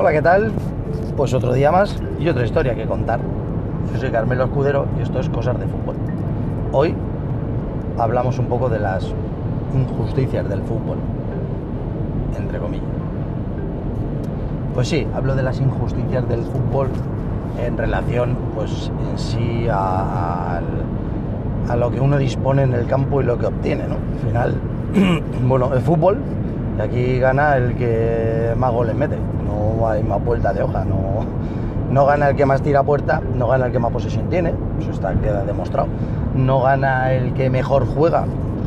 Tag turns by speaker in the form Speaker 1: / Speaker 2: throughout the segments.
Speaker 1: Hola, ¿qué tal? Pues otro día más y otra historia que contar. Yo soy Carmelo Escudero y esto es Cosas de Fútbol. Hoy hablamos un poco de las injusticias del fútbol, entre comillas. Pues sí, hablo de las injusticias del fútbol en relación, pues en sí a, a, lo que uno dispone en el campo y lo que obtiene, ¿no? Al final, bueno, el fútbol, aquí gana el que más goles mete, no hay más vuelta de hoja, no, no gana el que más tira puerta, no gana el que más posesión tiene, eso está, queda demostrado, no gana el que mejor juega,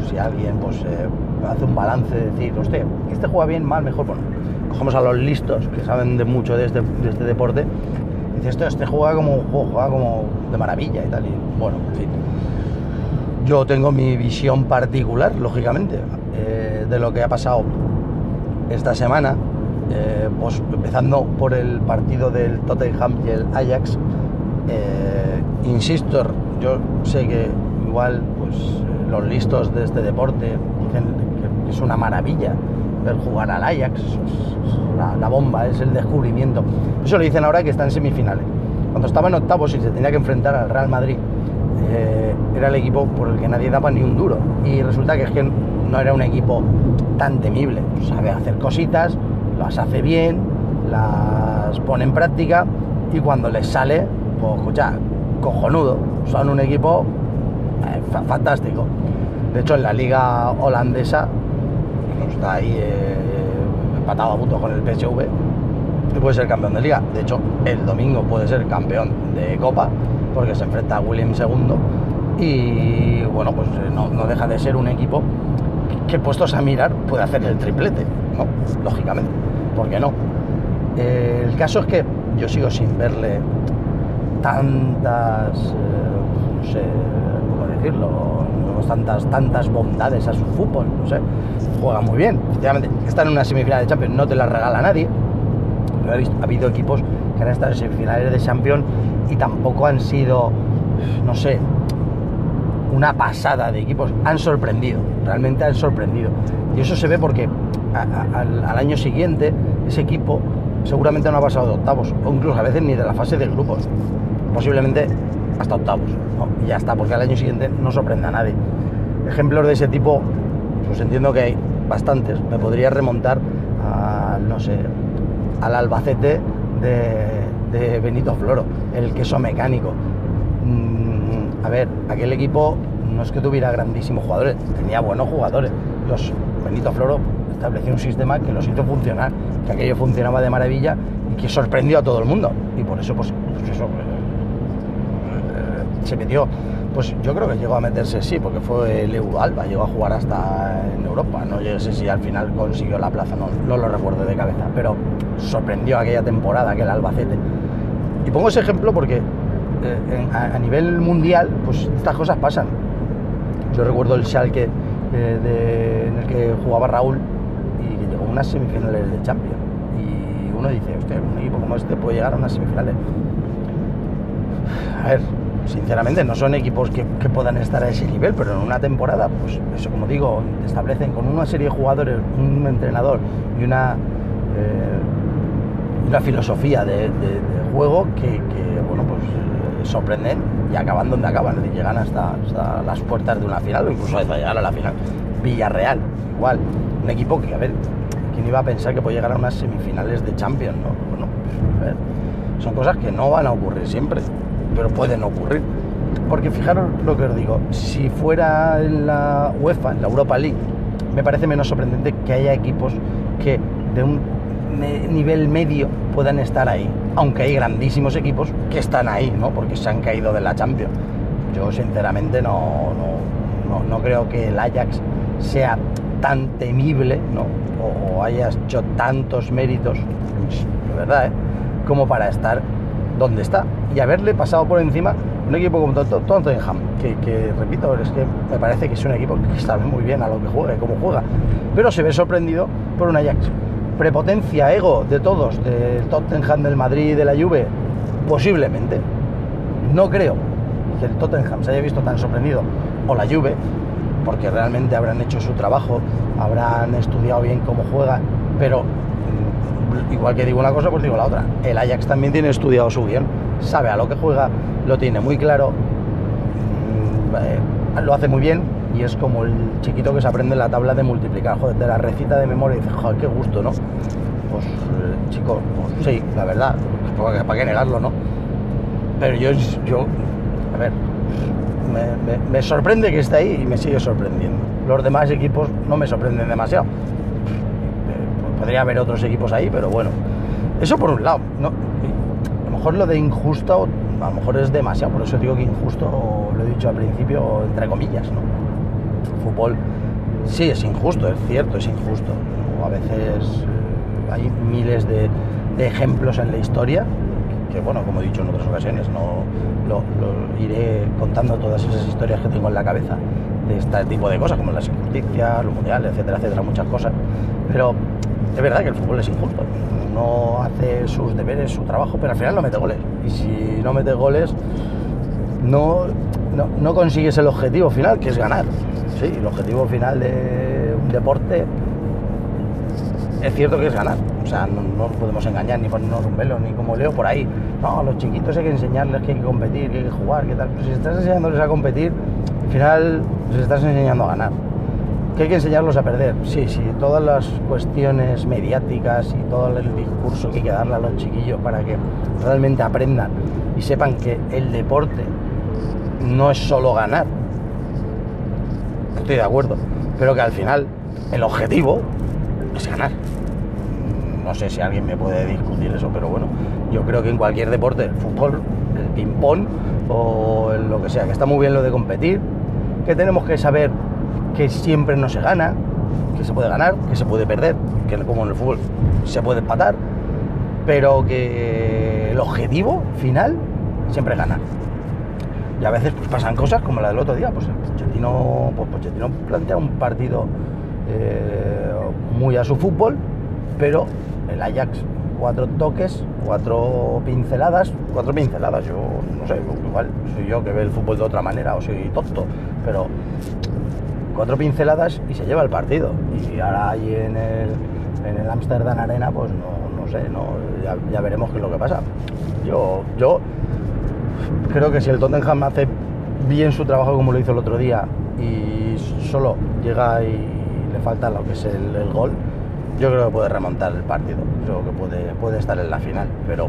Speaker 1: si alguien pues eh, hace un balance de decir, hostia, este juega bien, mal, mejor, bueno, cogemos a los listos que saben de mucho de este, este deporte, dice, esto, este juega como, juega como de maravilla y tal, y bueno, en fin. Yo tengo mi visión particular, lógicamente, eh, de lo que ha pasado esta semana, eh, pues empezando por el partido del Tottenham y el Ajax. Eh, insisto, yo sé que igual pues los listos de este deporte dicen que es una maravilla ver jugar al Ajax, es la, la, bomba, es el descubrimiento. Eso lo dicen ahora que está en semifinales. Cuando estaba en octavos y se tenía que enfrentar al Real Madrid, eh, era el equipo por el que nadie daba ni un duro. Y resulta que es que no era un equipo tan temible. Sabe hacer cositas, las hace bien, las pone en práctica y cuando les sale, pues escucha, cojonudo. Son un equipo eh, fantástico. De hecho, en la liga holandesa está ahí eh, empatado a punto con el PSV puede ser campeón de liga. De hecho, el domingo puede ser campeón de Copa porque se enfrenta a William II y bueno, pues no, no deja de ser un equipo que puestos a mirar puede hacer el triplete, ¿no? Lógicamente, ¿por qué no? Eh, el caso es que yo sigo sin verle tantas, eh, no sé cómo decirlo, tantas, tantas bondades a su fútbol, no sé, juega muy bien, efectivamente, está en una semifinal de Champions, no te la regala nadie, pero ha habido equipos que han estado en semifinales de Champions y tampoco han sido, no sé, una pasada de equipos, han sorprendido, realmente han sorprendido. Y eso se ve porque al, año siguiente ese equipo seguramente no ha pasado de octavos, o incluso a veces ni de la fase de grupos, posiblemente hasta octavos, y ya está, porque al año siguiente no sorprende a nadie. Ejemplos de ese tipo, pues entiendo que hay bastantes. Me podría remontar no sé, al Albacete de, de Benito Floro, el queso mecánico. A ver, aquel equipo no es que tuviera grandísimos jugadores, tenía buenos jugadores. Los Benito Floro estableció un sistema que los hizo funcionar, que aquello funcionaba de maravilla y que sorprendió a todo el mundo. Y por eso, pues, pues eso, eh, se metió. Pues yo creo que llegó a meterse, sí, porque fue el EU Alba, llegó a jugar hasta en Europa. No sé si al final consiguió la plaza, no, no lo recuerdo de cabeza, pero sorprendió aquella temporada, aquel Albacete. Y pongo ese ejemplo porque eh, a, nivel mundial, pues estas cosas pasan. Yo recuerdo el Schalke eh, en el que jugaba Raúl y que llegó a unas semifinales de Champions. Y uno dice, hostia, un equipo como este puede llegar a unas semifinales. A ver, sinceramente no son equipos que, puedan estar a ese nivel, pero en una temporada, pues eso como digo, establecen con una serie de jugadores, un entrenador y una, eh, una filosofía de, juego que, bueno, pues sorprenden y acaban donde acaban, y llegan hasta, hasta, las puertas de una final o incluso hasta llegar a la final. Villarreal, igual, un equipo que, a ver, ¿quién iba a pensar que puede llegar a unas semifinales de Champions? No? Bueno, pues, a son cosas que no van a ocurrir siempre pero pueden ocurrir. Porque fijaros lo que os digo, si fuera en la UEFA, en la Europa League, me parece menos sorprendente que haya equipos que de un nivel medio puedan estar ahí, aunque hay grandísimos equipos que están ahí, ¿no? Porque se han caído de la Champions. Yo sinceramente no, no, no, creo que el Ajax sea tan temible, ¿no? O, o haya hecho tantos méritos, de verdad, ¿eh? Como para estar donde está y haberle pasado por encima un equipo como Tottenham, que, que, repito, es que me parece que es un equipo que sabe muy bien a lo que juega y cómo juega, pero se ve sorprendido por un Ajax. Prepotencia, ego de todos, del Tottenham, del Madrid, de la Juve, posiblemente. No creo que el Tottenham se haya visto tan sorprendido, o la Juve, porque realmente habrán hecho su trabajo, habrán estudiado bien cómo juega, pero igual que digo una cosa, pues digo la otra. El Ajax también tiene estudiado su guion, sabe a lo que juega, lo tiene muy claro, mm, eh, lo hace muy bien y es como el chiquito que se aprende la tabla de multiplicar, joder, de la recita de memoria y dice, joder, qué gusto, ¿no? Pues, eh, chico, pues sí, la verdad, ¿para qué negarlo, no? Pero yo, yo a ver, me, sorprende que esté ahí y me sigue sorprendiendo. Los demás equipos no me sorprenden demasiado podría haber otros equipos ahí, pero bueno. Eso por un lado. A lo mejor lo de injusto, a lo mejor es demasiado, por eso digo que injusto, lo he dicho al principio, entre comillas, ¿no? Fútbol sí es injusto, es cierto, es injusto. A veces eh, hay miles de, ejemplos en la historia que, bueno, como he dicho en otras ocasiones, no lo, iré contando todas esas historias que tengo en la cabeza de este tipo de cosas, como las injusticias, los mundiales, etcétera, etcétera, muchas cosas. Pero es verdad que el fútbol es injusto. No hace sus deberes, su trabajo, pero al final no mete goles. Y si no mete goles, no, no, consigues el objetivo final, que es ganar. Sí, el objetivo final de un deporte es cierto que es ganar. O sea, no, podemos engañar ni ponernos un velo, ni como leo por ahí. No, a los chiquitos hay que enseñarles que hay que competir, que hay que jugar, que tal. Si estás enseñándoles a competir, al final les estás enseñando a ganar que hay que enseñarlos a perder. Sí, sí, todas las cuestiones mediáticas y todo el discurso que hay que darle a los chiquillos para que realmente aprendan y sepan que el deporte no es solo ganar. Estoy de acuerdo, pero que al final el objetivo es ganar. No sé si alguien me puede discutir eso, pero bueno, yo creo que en cualquier deporte, el fútbol, el ping-pong o lo que sea, que está muy bien lo de competir, que tenemos que saber que siempre no se gana, que se puede ganar, que se puede perder, que como en el fútbol se puede empatar, pero que el objetivo final siempre es ganar. Y a veces pasan cosas como la del otro día, pues Pochettino, pues Pochettino plantea un partido eh, muy a su fútbol, pero el Ajax cuatro toques, cuatro pinceladas, cuatro pinceladas, yo no sé, igual soy yo que ve el fútbol de otra manera o soy tonto, pero cuatro pinceladas y se lleva el partido. Y ahora ahí en el, en el Amsterdam Arena, pues no, sé, no, ya, veremos qué es lo que pasa. Yo, yo creo que si el Tottenham hace bien su trabajo como lo hizo el otro día y solo llega y le falta lo que es el, gol, yo creo que puede remontar el partido. Creo que puede, puede estar en la final. Pero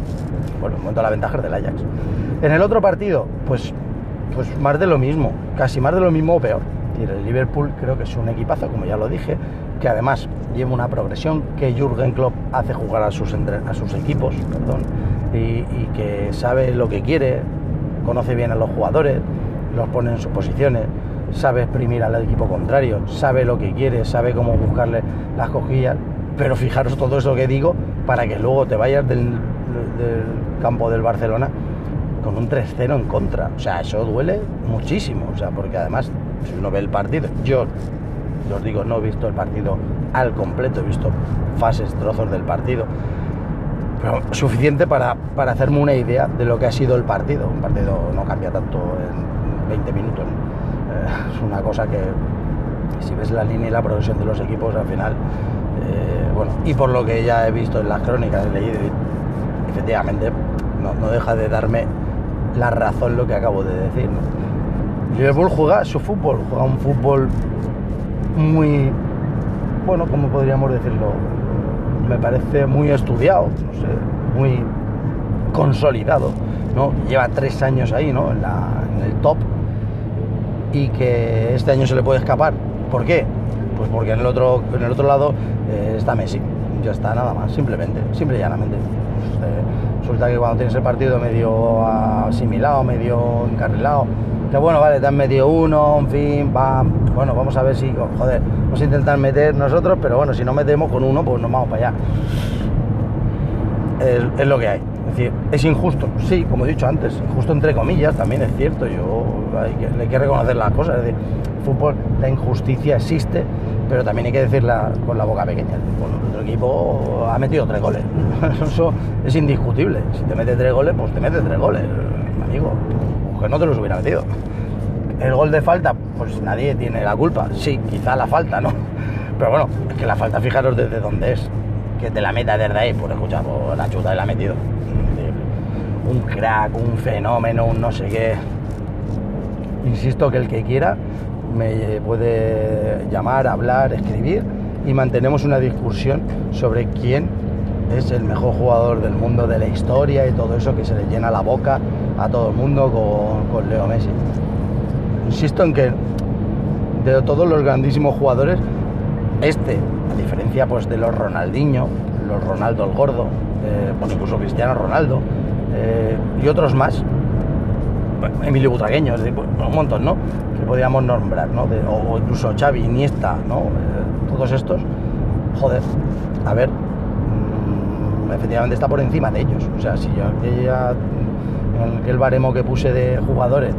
Speaker 1: bueno, momento la ventaja del Ajax. En el otro partido, pues, pues más de lo mismo, casi más de lo mismo o peor el Liverpool creo que es un equipazo, como ya lo dije, que además lleva una progresión, que Jürgen Klopp hace jugar a sus, a sus equipos, perdón, y, que sabe lo que quiere, conoce bien a los jugadores, los pone en sus posiciones, sabe exprimir al equipo contrario, sabe lo que quiere, sabe cómo buscarle las cojillas, pero fijaros todo eso que digo para que luego te vayas del, del campo del Barcelona con un 3-0 en contra. O sea, eso duele muchísimo. O sea, porque además si uno ve el partido, yo, os digo, no he visto el partido al completo, he visto fases, trozos del partido, pero suficiente para, para hacerme una idea de lo que ha sido el partido. Un partido no cambia tanto en 20 minutos. Eh, es una cosa que, si ves la línea y la progresión de los equipos, al final, eh, bueno, y por lo que ya he visto en las crónicas, he leído, efectivamente, no, no deja de darme la razón lo que acabo de decir. Liverpool juega su fútbol, juega un fútbol muy, bueno, como podríamos decirlo, me parece muy estudiado, no sé, muy consolidado, ¿no? Lleva tres años ahí, ¿no? En, el top y que este año se le puede escapar. ¿Por qué? Pues porque en el otro, en el otro lado eh, está Messi, ya está, nada más, simplemente, simple y llanamente. Pues, eh, resulta que cuando tienes el partido medio asimilado, medio encarrilado, que bueno, vale, te han metido uno, en fin, va, bueno, vamos a ver si, joder, vamos a intentar meter nosotros, pero bueno, si no metemos con uno, pues nos vamos para allá. Es, lo que hay. Es decir, es injusto, sí, como he dicho antes, injusto entre comillas, también es cierto, yo hay que, hay que reconocer las cosas, es decir, fútbol, la injusticia existe, pero también hay que decirla con la boca pequeña. Bueno, nuestro equipo ha metido tres goles, eso es indiscutible, si te mete tres goles, pues te mete tres goles, amigo, que no te los hubiera metido. El gol de falta, pues nadie tiene la culpa. Sí, quizá la falta, ¿no? Pero bueno, es que la falta, fijaros desde dónde es. que te la meta desde ahí, pues escucha, pues la chuta y la ha metido. Un crack, un fenómeno, un no sé qué. Insisto que el que quiera me puede llamar, hablar, escribir y mantenemos una discusión sobre quién es el mejor jugador del mundo de la historia y todo eso que se le llena la boca a todo el mundo con, con Leo Messi. Insisto en que de todos los grandísimos jugadores, este, a diferencia pues de los Ronaldinho, los Ronaldo el Gordo, eh, pues incluso Cristiano Ronaldo eh, y otros más, Emilio Butragueño, es decir, pues, un montón, ¿no? Que podríamos nombrar, ¿no? o, incluso Xavi, Iniesta, ¿no? Eh, todos estos, joder, a ver, mm, efectivamente está por encima de ellos. O sea, si yo aquella, en aquel baremo que puse de jugadores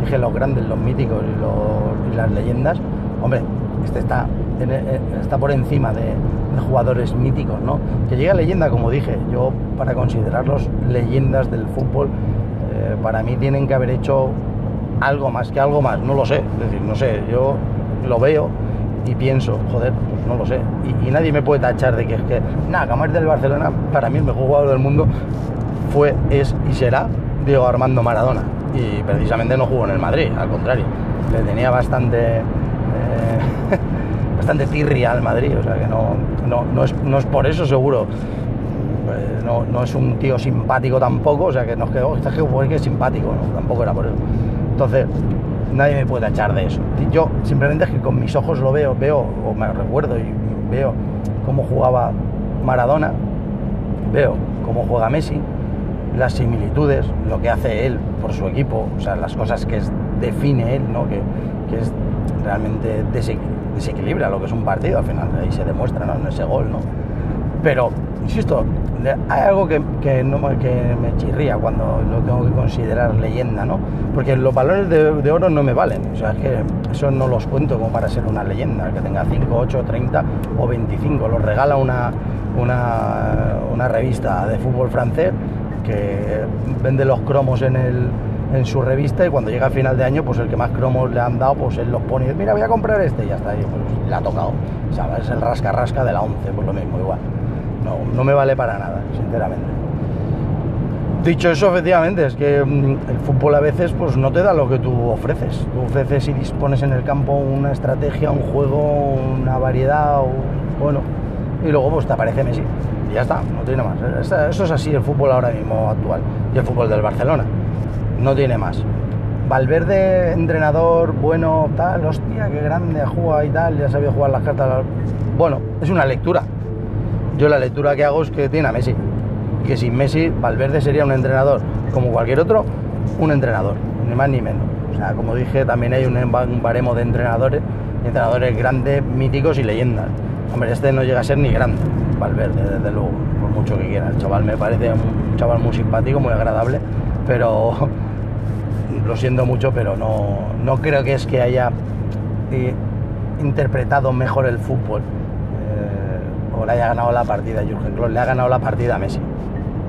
Speaker 1: dije los grandes, los míticos y, las leyendas, hombre, este está, está por encima de, jugadores míticos, ¿no? Que llega leyenda, como dije, yo para considerarlos leyendas del fútbol, eh, para mí tienen que haber hecho algo más que algo más, no lo sé, es decir, no sé, yo lo veo y pienso, joder, pues no lo sé, y, nadie me puede tachar de que es que, nada, Camar del Barcelona, para mí el mejor jugador del mundo fue, es y será Diego Armando Maradona y precisamente no jugó en el Madrid, al contrario, le tenía bastante eh, bastante tirria al Madrid, o sea que no, no, es, por eso seguro. Eh, no, es un tío simpático tampoco, o sea que nos quedó, este que es simpático, tampoco era por eso. Entonces, nadie me puede echar de eso. Yo simplemente es que con mis ojos lo veo, veo, o me recuerdo y veo cómo jugaba Maradona, veo cómo juega Messi, las similitudes, lo que hace él por su equipo, o sea, las cosas que define él, ¿no? que, es realmente desequilibra lo que es un partido, al final ahí se demuestra ¿no? en ese gol, ¿no? Pero, insisto, hay algo que, que, no, que me chirría cuando lo tengo que considerar leyenda, ¿no? Porque los valores de, oro no me valen, o sea, es que eso no los cuento como para ser una leyenda, que tenga 5, 8, 30 o 25, los regala una, una, una revista de fútbol francés que vende los cromos en, el, en su revista y cuando llega a final de año, pues el que más cromos le han dado, pues él los pone y dice, mira, voy a comprar este y ya está, y pues le ha tocado. Es el rasca-rasca de la 11, pues lo mismo, igual. No, no me vale para nada, sinceramente. Dicho eso, efectivamente, es que mm, el fútbol a veces pues no te da lo que tú ofreces. Tú ofreces y dispones en el campo una estrategia, un juego, una variedad, bueno, y luego pues te aparece Messi y ya está, no tiene más. Eso es así el fútbol ahora mismo actual y el fútbol del Barcelona. No tiene más. Valverde, entrenador, bueno, tal, hostia, qué grande juega y tal, ya sabía jugar las cartas. Bueno, es una lectura. Yo la lectura que hago es que tiene a Messi. Que sin Messi, Valverde sería un entrenador como cualquier otro, un entrenador, ni más ni menos. O sea, como dije, también hay un baremo de entrenadores, entrenadores grandes, míticos y leyendas. Hombre, este no llega a ser ni grande Valverde, desde luego, por mucho que quiera. El chaval me parece un chaval muy simpático, muy agradable, pero lo siento mucho, pero no, no creo que es que haya eh, interpretado mejor el fútbol le haya ganado la partida a Jürgen Klopp, le ha ganado la partida a Messi,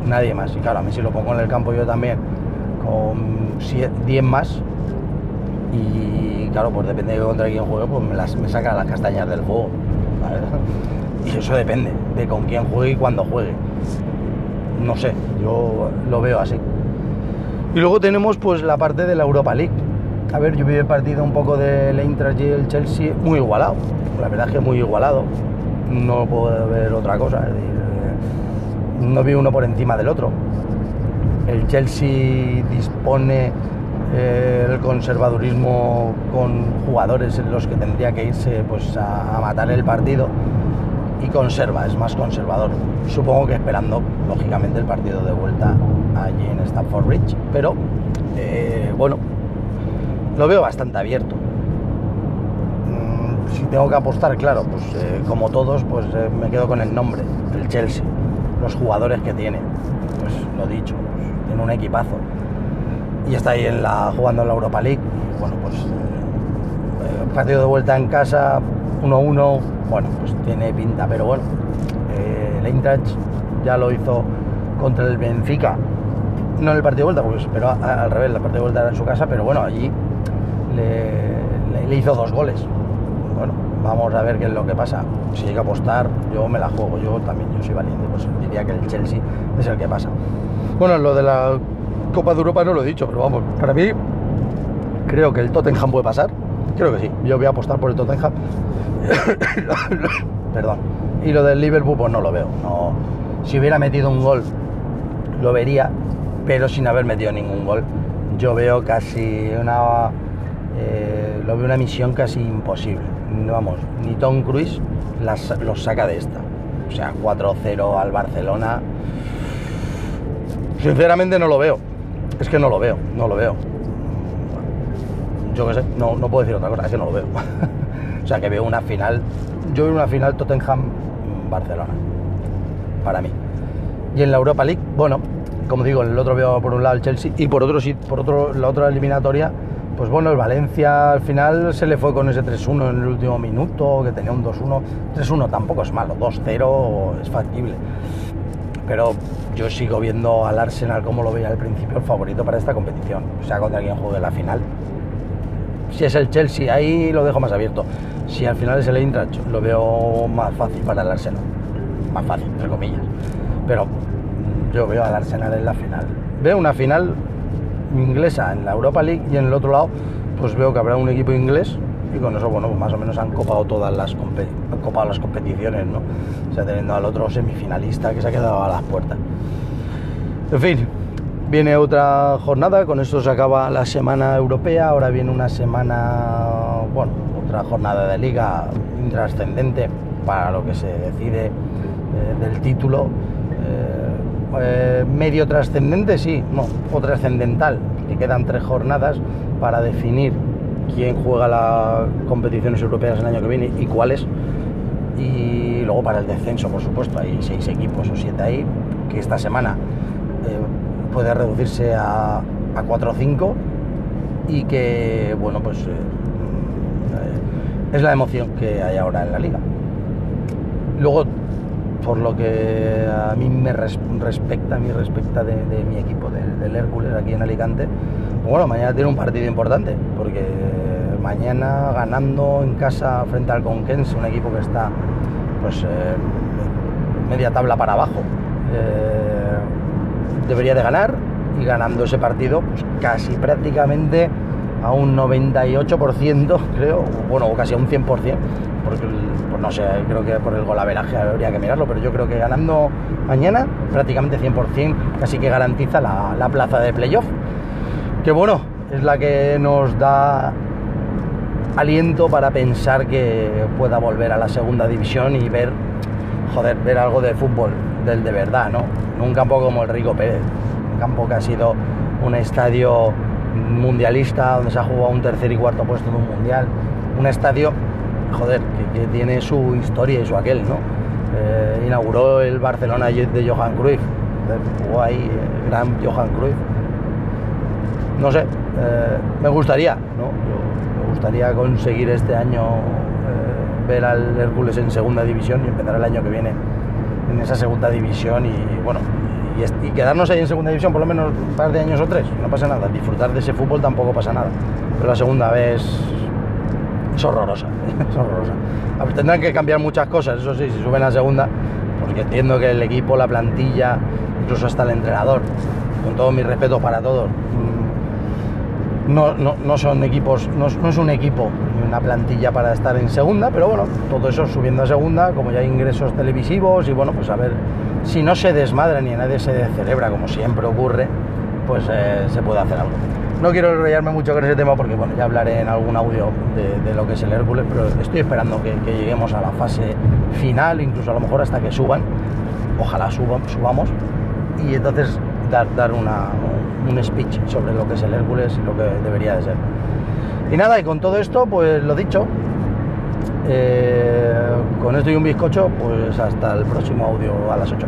Speaker 1: nadie más. Y claro, a Messi lo pongo en el campo yo también con 10 más y claro, pues depende de contra quién juegue, pues me, las, me saca las castañas del fuego. Y eso depende de con quién juegue y cuándo juegue. No sé, yo lo veo así. Y luego tenemos pues la parte de la Europa League. A ver, yo vi el partido un poco del Eintracht y el Chelsea muy igualado. La verdad es que muy igualado. No puedo ver otra cosa. Es decir, eh, no vi uno por encima del otro. El Chelsea dispone eh, el conservadurismo con jugadores en los que tendría que irse pues a matar el partido y conserva, es más conservador. Supongo que esperando, lógicamente, el partido de vuelta allí en Stamford Bridge. Pero, eh, bueno, lo veo bastante abierto. Tengo que apostar, claro, pues eh, como todos, pues eh, me quedo con el nombre, el Chelsea, los jugadores que tiene. Pues lo dicho, pues, tiene un equipazo. Y está ahí en la, jugando en la Europa League. bueno, pues partido de vuelta en casa, 1-1, bueno, pues tiene pinta, pero bueno, eh, el Eintracht ya lo hizo contra el Benfica, no en el partido de vuelta, porque pero al revés, el partido de vuelta era en su casa, pero bueno, allí le, hizo dos goles. Vamos a ver qué es lo que pasa. Si llega a apostar, yo me la juego, yo también, yo soy valiente, pues diría que el Chelsea es el que pasa. Bueno, lo de la Copa de Europa no lo he dicho, pero vamos, para mí creo que el Tottenham puede pasar. Creo que sí, yo voy a apostar por el Tottenham. Perdón. Y lo del Liverpool, pues no lo veo. No. Si hubiera metido un gol, lo vería, pero sin haber metido ningún gol. Yo veo casi una. Eh, lo veo una misión casi imposible. Vamos, ni Tom Cruise los saca de esta. O sea, 4-0 al Barcelona. Sinceramente no lo veo. Es que no lo veo, no lo veo. Yo qué sé, no, no puedo decir otra cosa, es que no lo veo. o sea, que veo una final. Yo veo una final Tottenham-Barcelona. Para mí. Y en la Europa League, bueno, como digo, el otro veo por un lado el Chelsea y por otro por otro, la otra eliminatoria, pues bueno, el Valencia al final se le fue con ese 3-1 en el último minuto, que tenía un 2-1. 3-1 tampoco es malo, 2-0 es factible. Pero yo sigo viendo al Arsenal como lo veía al principio el favorito para esta competición, o sea, contra quien juegue la final. Si es el Chelsea, ahí lo dejo más abierto. Si al final es el Eintracht, lo veo más fácil para el Arsenal. Más fácil, entre comillas. Pero yo veo al Arsenal en la final. Veo una final inglesa en la Europa League y en el otro lado, pues veo que habrá un equipo inglés y con eso, bueno, pues más o menos han copado todas las, copado las competiciones, ¿no? O sea, teniendo al otro semifinalista que se ha quedado a las puertas. En fin, viene otra jornada, con esto se acaba la semana europea, ahora viene una semana, bueno, otra jornada de liga intrascendente para lo que se decide eh, del título eh, medio trascendente, sí, no, o trascendental, que quedan tres jornadas para definir quién juega las competiciones europeas el año que viene y cuáles. Y luego para el descenso, por supuesto, hay seis equipos o siete ahí, que esta semana eh, puede reducirse a, a 4 o 5 y que, bueno, pues eh, es la emoción que hay ahora en la liga. Luego por lo que a mí me respecta, a mí respecta de, mi equipo, del, Hércules aquí en Alicante, bueno, mañana tiene un partido importante, porque mañana ganando en casa frente al Conquense, un equipo que está pues eh, media tabla para abajo, eh, debería de ganar y ganando ese partido pues casi prácticamente a un 98% creo, bueno, o casi a un 100%, porque pues no sé, creo que por el golaveraje habría que mirarlo, pero yo creo que ganando mañana prácticamente 100%, casi que garantiza la, plaza de playoff. Que bueno, es la que nos da aliento para pensar que pueda volver a la segunda división y ver, joder, ver algo de fútbol del de verdad, ¿no? En un campo como el Rico Pérez, un campo que ha sido un estadio mundialista donde se ha jugado un tercer y cuarto puesto de un mundial, un estadio joder, que, tiene su historia y su aquel, ¿no? Eh, inauguró el Barcelona de Johan Cruyff, jugó ahí el gran Johan Cruyff. No sé, eh, me gustaría, ¿no? me gustaría conseguir este año eh, ver al Hércules en segunda división y empezar el año que viene en esa segunda división y bueno, y, quedarnos ahí en segunda división por lo menos un par de años o tres, no pasa nada, disfrutar de ese fútbol tampoco pasa nada, pero la segunda vez es horrorosa, es horrorosa. tendrán que cambiar muchas cosas, eso sí, si suben a segunda, porque entiendo que el equipo, la plantilla, incluso hasta el entrenador, con todo mi respeto para todos, mm, no, no, son equipos, no, es un equipo ni una plantilla para estar en segunda, pero bueno, todo eso subiendo a segunda, como ya hay ingresos televisivos y bueno, pues a ver si no se desmadra ni nadie se celebra como siempre ocurre, pues eh, se puede hacer algo. No quiero enrollarme mucho con ese tema porque bueno, ya hablaré en algún audio de, lo que es el Hércules, pero estoy esperando que, lleguemos a la fase final, incluso a lo mejor hasta que suban. Ojalá subamos y entonces dar, dar una, un speech sobre lo que es el Hércules y lo que debería de ser. Y nada, y con todo esto, pues lo dicho, eh, con esto y un bizcocho, pues hasta el próximo audio a las 8.